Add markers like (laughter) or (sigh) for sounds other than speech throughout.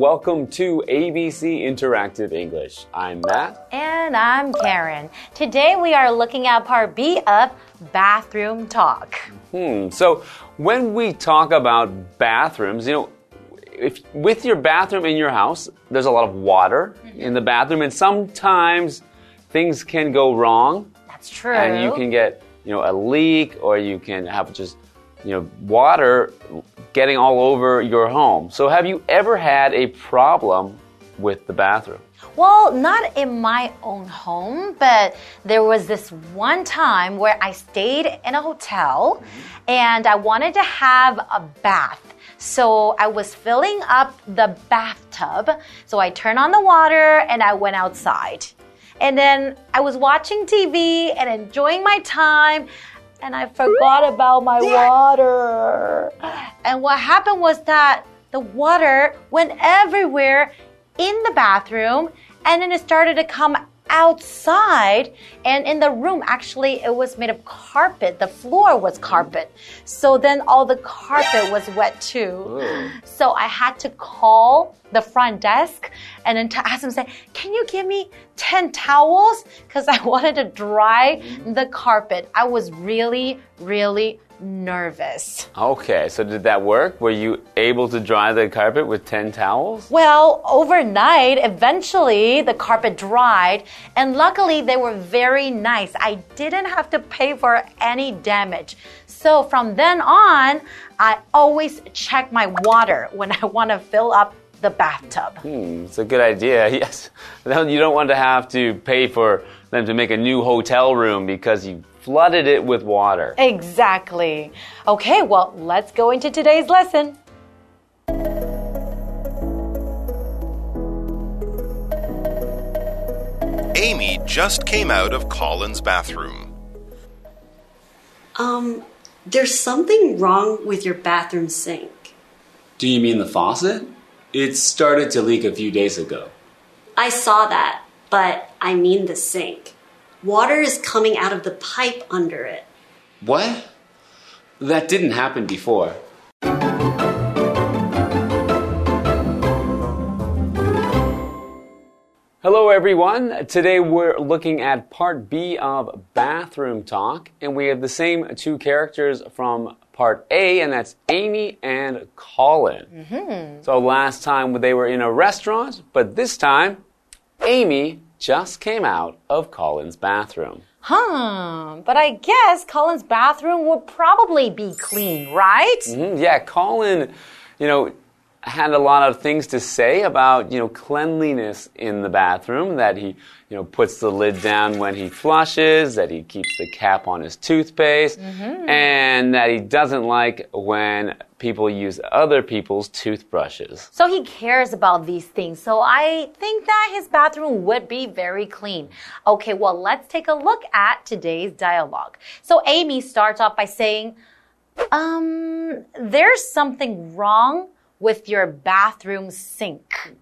welcome to ABC Interactive English. I'm Matt. And I'm Karen. Today we are looking at part B of bathroom talk. Hmm, so when we talk about bathrooms, you know, if with your bathroom in your house, there's a lot of water in the bathroom, and sometimes things can go wrong. That's true. And you can get, you know, a leak or you can have just, you know, water getting all over your home. So have you ever had a problem with the bathroom? Well, not in my own home, but there was this one time where I stayed in a hotel mm-hmm. and I wanted to have a bath. So I was filling up the bathtub. So I turned on the water and I went outside. And then I was watching TV and enjoying my time and I forgot about my water. And what happened was that the water went everywhere in the bathroom and then it started to come outside and in the room actually it was made of carpet. The floor was carpet. So then all the carpet was wet too. Ooh. so i had to call the front desk and then ask them say can you give me 10 towels? Because i (laughs) wanted to dry mm-hmm. the carpet. I was really really nervous Okay, so did that work? Were you able to dry the carpet with 10 towels? Well, overnight, eventually the carpet dried, and luckily they were very nice. I didn't have to pay for any damage. So from then on, I always check my water when I want to fill up the bathtub. Hmm, it's a good idea, (laughs) yes. You don't want to have to pay for them to make a new hotel room because you flooded it with water. Exactly. Okay, well, let's go into today's lesson. Amy just came out of Colin's bathroom. Um, there's something wrong with your bathroom sink. Do you mean the faucet? It started to leak a few days ago. I saw that, but I mean the sink. Water is coming out of the pipe under it. What? That didn't happen before. Hello, everyone. Today we're looking at part B of Bathroom Talk, and we have the same two characters from part A, and that's Amy and Colin. Mm-hmm. So last time they were in a restaurant, but this time Amy just came out of Colin's bathroom. Huh, but I guess Colin's bathroom would probably be clean, right? Mhm, Yeah, Colin, you know, had a lot of things to say about, you know, cleanliness in the bathroom, that he, you know, puts the lid down when he flushes, that he keeps the cap on his toothpaste, and that he doesn't like when people use other people's toothbrushes. So he cares about these things. So I think that his bathroom would be very clean. Okay, well, let's take a look at today's dialogue. So Amy starts off by saying, um, there's something wrong with your bathroom sink.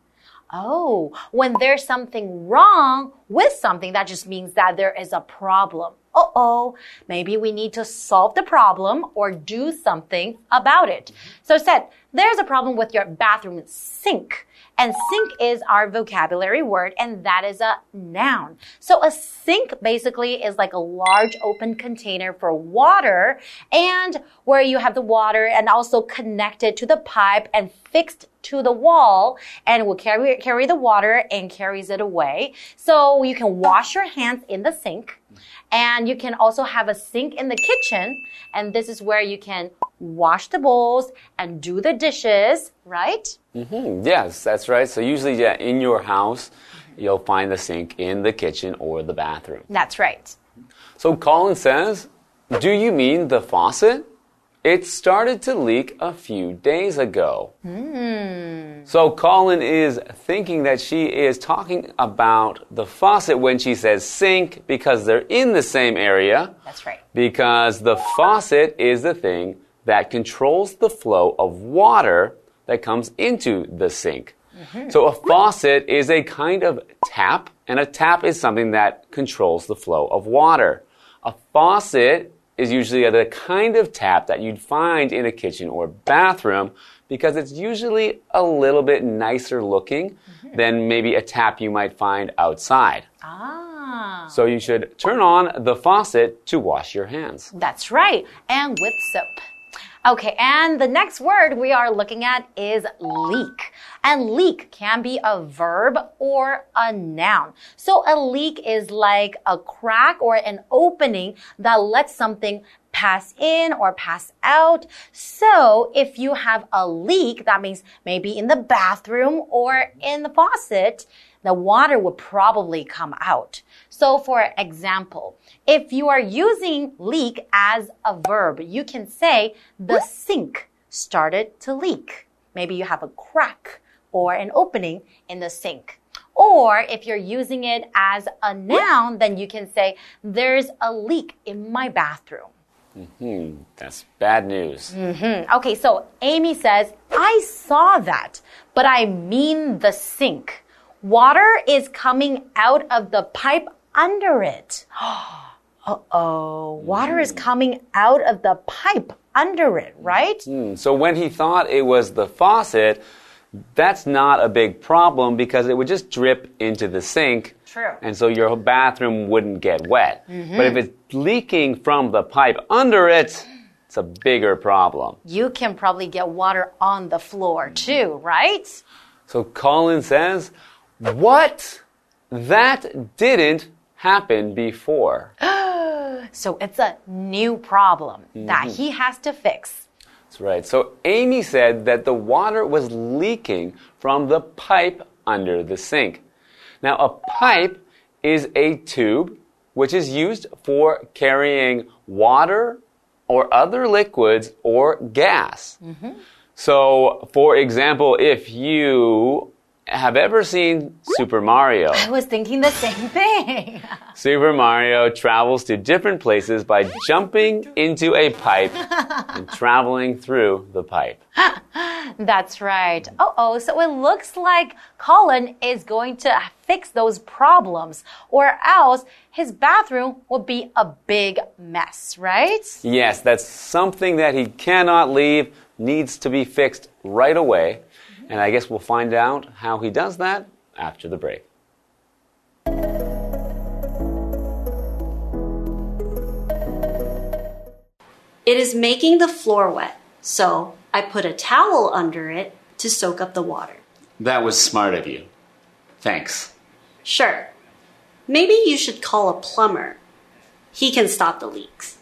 Oh, when there's something wrong with something, that just means that there is a problem. Uh oh, maybe we need to solve the problem or do something about it. So said, there's a problem with your bathroom sink. And sink is our vocabulary word, and that is a noun. So a sink basically is like a large open container for water, and where you have the water and also connected to the pipe and fixed to the wall, and will carry carry the water and carries it away. So you can wash your hands in the sink. And you can also have a sink in the kitchen, and this is where you can wash the bowls and do the dishes, right? Hmm, yes, that's right. So usually, yeah, in your house, you'll find the sink in the kitchen or the bathroom. That's right. So Colin says, Do you mean the faucet? It started to leak a few days ago. Hmm. So Colin is thinking that she is talking about the faucet when she says sink because they're in the same area. That's right. Because the faucet is the thing that controls the flow of water that comes into the sink. Mm-hmm. So a faucet is a kind of tap, and a tap is something that controls the flow of water. A faucet is usually the kind of tap that you'd find in a kitchen or bathroom because it's usually a little bit nicer looking than maybe a tap you might find outside. Ah. So you should turn on the faucet to wash your hands. That's right. And with soap. Okay, and the next word we are looking at is leak. And leak can be a verb or a noun. So a leak is like a crack or an opening that lets something pass in or pass out. So if you have a leak, that means maybe in the bathroom or in the faucet, the water will probably come out. So for example, if you are using leak as a verb, you can say the sink started to leak. Maybe you have a crack or an opening in the sink. Or if you're using it as a noun, then you can say there's a leak in my bathroom. Hmm, that's bad news. Hmm. Okay, so Amy says, I saw that, but I mean the sink. Water is coming out of the pipe under it. (gasps) Uh oh, water is coming out of the pipe under it, right? Hmm, So when he thought it was the faucet, that's not a big problem because it would just drip into the sink. True. And so your bathroom wouldn't get wet. Mm-hmm. But if it's leaking from the pipe under it, it's a bigger problem. You can probably get water on the floor too, right? So Colin says, What? That didn't happen before. (gasps) So it's a new problem that mm-hmm. he has to fix. That's right. So Amy said that the water was leaking from the pipe under the sink. Now, a pipe is a tube which is used for carrying water or other liquids or gas. Mm-hmm. So, for example, if you have ever seen Super Mario, I was thinking the same thing. (laughs) Super Mario travels to different places by jumping into a pipe and (laughs) traveling through the pipe. (laughs) That's right. Uh oh, so it looks like Colin is going to fix those problems, or else his bathroom would be a big mess, right? Yes, that's something that he cannot leave, needs to be fixed right away. And I guess we'll find out how he does that after the break. It is making the floor wet, so I put a towel under it to soak up the water. That was smart of you. Thanks. Sure. Maybe you should call a plumber. He can stop the leaks.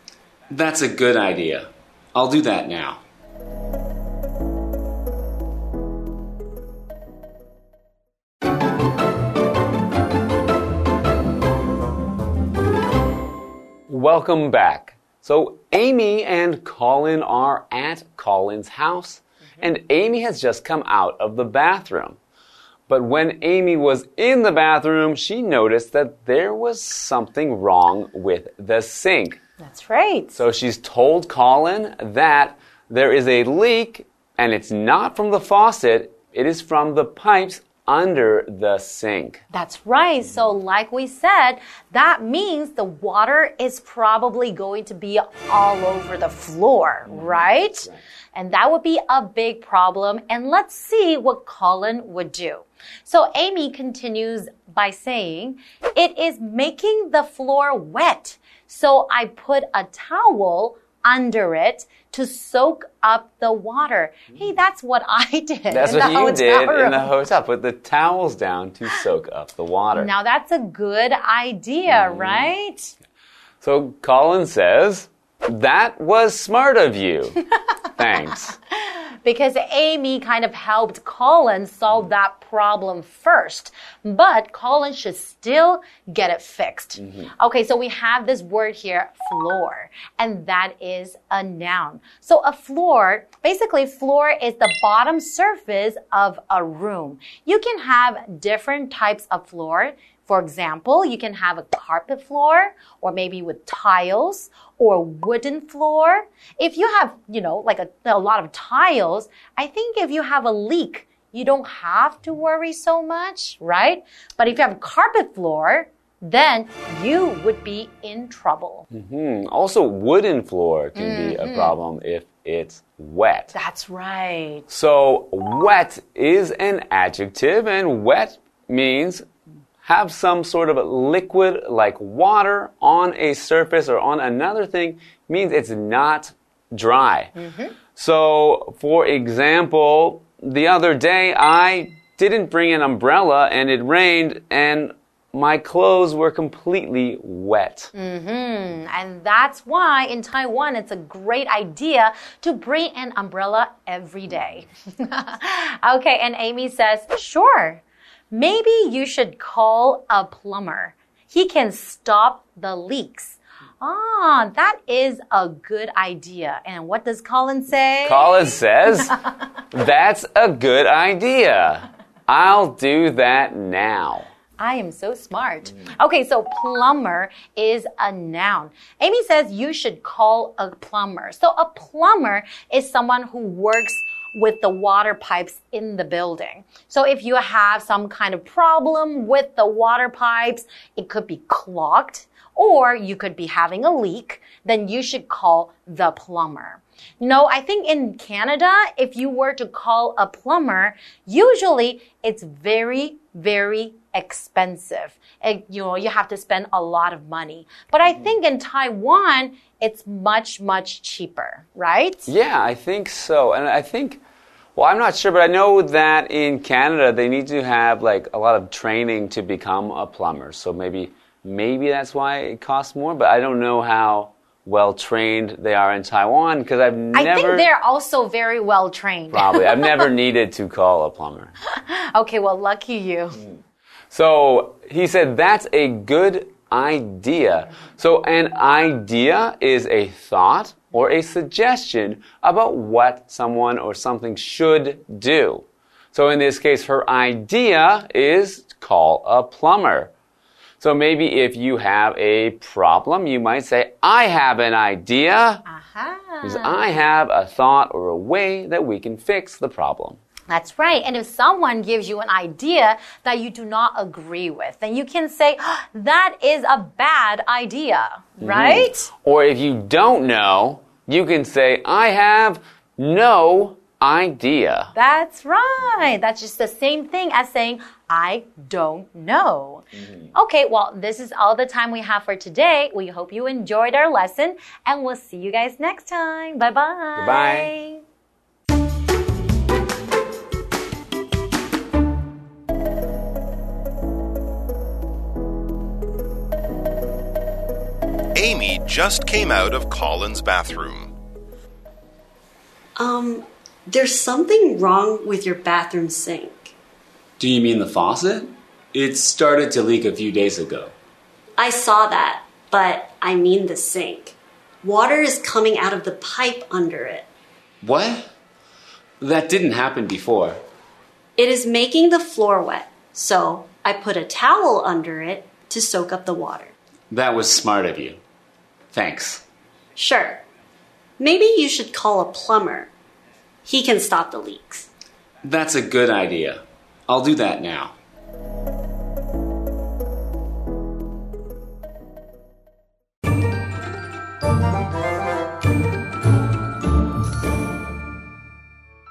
That's a good idea. I'll do that now. Welcome back. So, Amy and Colin are at Colin's house, mm-hmm. and Amy has just come out of the bathroom. But when Amy was in the bathroom, she noticed that there was something wrong with the sink. That's right. So she's told Colin that there is a leak and it's not from the faucet, it is from the pipes under the sink. That's right. So, like we said, that means the water is probably going to be all over the floor, right? And that would be a big problem. And let's see what Colin would do. So, Amy continues by saying, It is making the floor wet. So, I put a towel under it to soak up the water. Mm. Hey, that's what I (laughs) did. That's in what the you hotel did in the room. hotel. Put the towels down to (gasps) soak up the water. Now that's a good idea, mm. right? So Colin says, That was smart of you. (laughs) Thanks. Because Amy kind of helped Colin solve mm-hmm. that problem first. But Colin should still get it fixed. Mm-hmm. Okay, so we have this word here, floor, and that is a noun. So a floor, basically, floor is the bottom surface of a room. You can have different types of floor. For example, you can have a carpet floor or maybe with tiles or wooden floor. If you have, you know, like a, a lot of tiles, I think if you have a leak, you don't have to worry so much, right? But if you have a carpet floor, then you would be in trouble. Hmm. Also, wooden floor can be a problem if it's wet. That's right. So, wet is an adjective, and wet means have some sort of liquid like water on a surface or on another thing, means it's not dry. So, for example, the other day I didn't bring an umbrella and it rained and my clothes were completely wet. Mm-hmm. And that's why in Taiwan it's a great idea to bring an umbrella every day. (laughs) okay, and Amy says, sure. Maybe you should call a plumber. He can stop the leaks. Ah, that is a good idea. And what does Colin say? Colin (laughs) says, That's a good idea. I'll do that now. I am so smart. Okay, so plumber is a noun. Amy says you should call a plumber. So a plumber is someone who works with the water pipes in the building. So if you have some kind of problem with the water pipes, it could be clogged or you could be having a leak, then you should call the plumber. No, I think in Canada, if you were to call a plumber, usually it's very, very expensive. And, you know, you have to spend a lot of money. But I mm-hmm. think in Taiwan, it's much, much cheaper, right? Yeah, I think so. And I think, well, I'm not sure, but I know that in Canada they need to have like a lot of training to become a plumber. So maybe, maybe that's why it costs more, but I don't know how well trained they are in Taiwan because I've never. I think they're also very well trained. Probably. I've never (laughs) needed to call a plumber. Okay, well, lucky you. So he said that's a good idea. So an idea is a thought or a suggestion about what someone or something should do. So in this case, her idea is call a plumber. So maybe if you have a problem, you might say, I have an idea. Because I have a thought or a way that we can fix the problem. That's right. And if someone gives you an idea that you do not agree with, then you can say, "Ah, that is a bad idea, right? Or if you don't know, you can say, I have no idea. That's right. That's just the same thing as saying, I don't know. Okay, well, this is all the time we have for today. We hope you enjoyed our lesson, and we'll see you guys next time. Bye bye. Goodbye. Amy just came out of Colin's bathroom. Um, there's something wrong with your bathroom sink. Do you mean the faucet? It started to leak a few days ago. I saw that, but I mean the sink. Water is coming out of the pipe under it. What? That didn't happen before. It is making the floor wet, so I put a towel under it to soak up the water. That was smart of you. Thanks. Sure. Maybe you should call a plumber He can stop the leaks. That's a good idea. I'll do that now.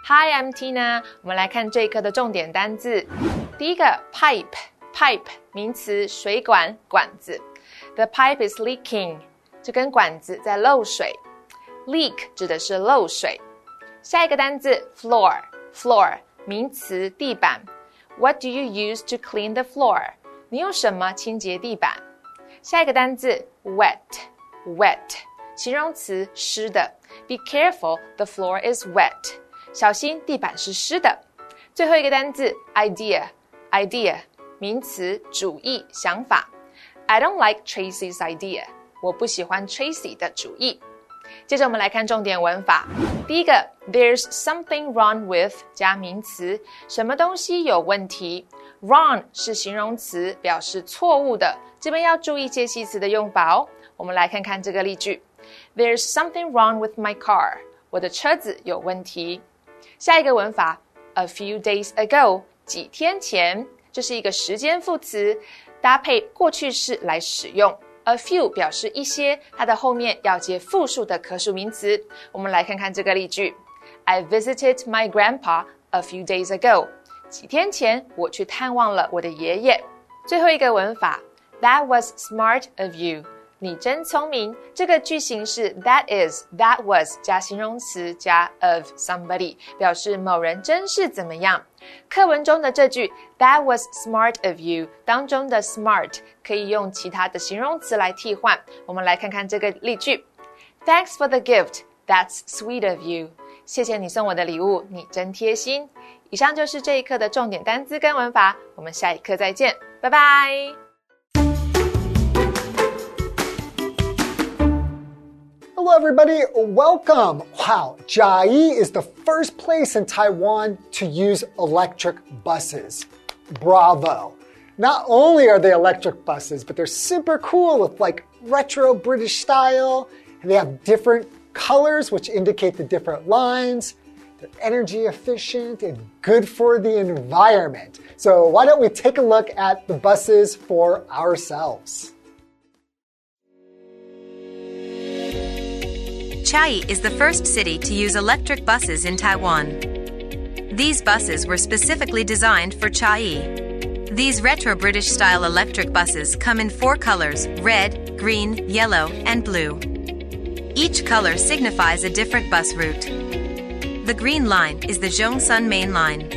Hi, I'm Tina。我们来看这一课的重点单字。第一个 pipe，pipe 名词，水管、管子。The pipe is leaking，这根管子在漏水。Leak 指的是漏水。 下一个单字 floor，floor 名词，地板。What do you use to clean the floor？你用什么清洁地板？下一个单字 wet，wet 形容词，湿的。Be careful, the floor is wet。小心地板是湿的。最后一个单字 idea，idea 名词，主意、想法。I don't like Tracy's idea。我不喜欢 Tracy 的主意。 接着我们来看重点文法。第一个，There's something wrong with 加名词，什么东西有问题？Wrong 是形容词，表示错误的。这边要注意介系词的用法哦。我们来看看这个例句：There's something wrong with my car。我的车子有问题。下一个文法，a few days ago，几天前，这是一个时间副词，搭配过去式来使用。A few 表示一些，它的后面要接复数的可数名词。我们来看看这个例句：I visited my grandpa a few days ago。几天前我去探望了我的爷爷。最后一个文法，That was smart of you。你真聪明。这个句型是 that is that was 加形容词加 of somebody，表示某人真是怎么样。课文中的这句 that was smart of you 当中的 smart 可以用其他的形容词来替换。我们来看看这个例句：Thanks for the gift. That's sweet of you. 谢谢你送我的礼物，你真贴心。以上就是这一课的重点单词跟文法，我们下一课再见，拜拜。Everybody. Welcome. Wow, Chiayi is the first place in Taiwan to use electric buses. Bravo. Not only are they electric buses, but they're super cool with like retro British style. And they have different colors, which indicate the different lines. They're energy efficient and good for the environment. So, why don't we take a look at the buses for ourselves? Chiayi is the first city to use electric buses in Taiwan. These buses were specifically designed for Chiayi. These retro British style electric buses come in four colors red, green, yellow, and blue. Each color signifies a different bus route. The green line is the Zhongshan Main Line.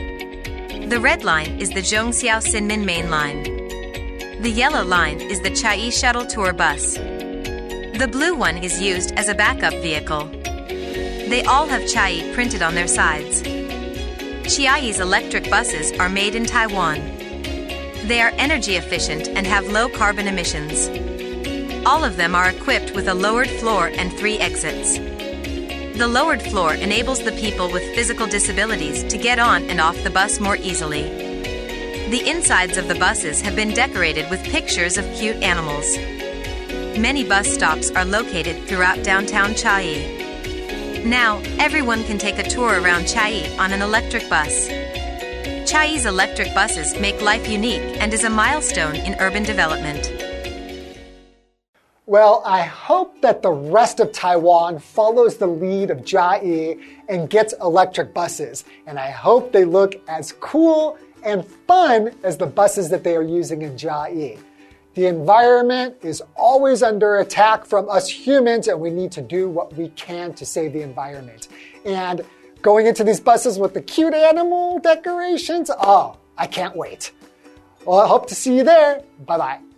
The red line is the Zhongxiao Sinmin Main Line. The yellow line is the Chiayi Shuttle Tour Bus. The blue one is used as a backup vehicle. They all have Chiayi printed on their sides. Chiayi's electric buses are made in Taiwan. They are energy efficient and have low carbon emissions. All of them are equipped with a lowered floor and three exits. The lowered floor enables the people with physical disabilities to get on and off the bus more easily. The insides of the buses have been decorated with pictures of cute animals. Many bus stops are located throughout downtown Chiayi. Now, everyone can take a tour around Chiayi on an electric bus. Chiayi's electric buses make life unique and is a milestone in urban development. Well, I hope that the rest of Taiwan follows the lead of Chiayi and gets electric buses. And I hope they look as cool and fun as the buses that they are using in Chiayi. The environment is always under attack from us humans, and we need to do what we can to save the environment. And going into these buses with the cute animal decorations, oh, I can't wait. Well, I hope to see you there. Bye bye.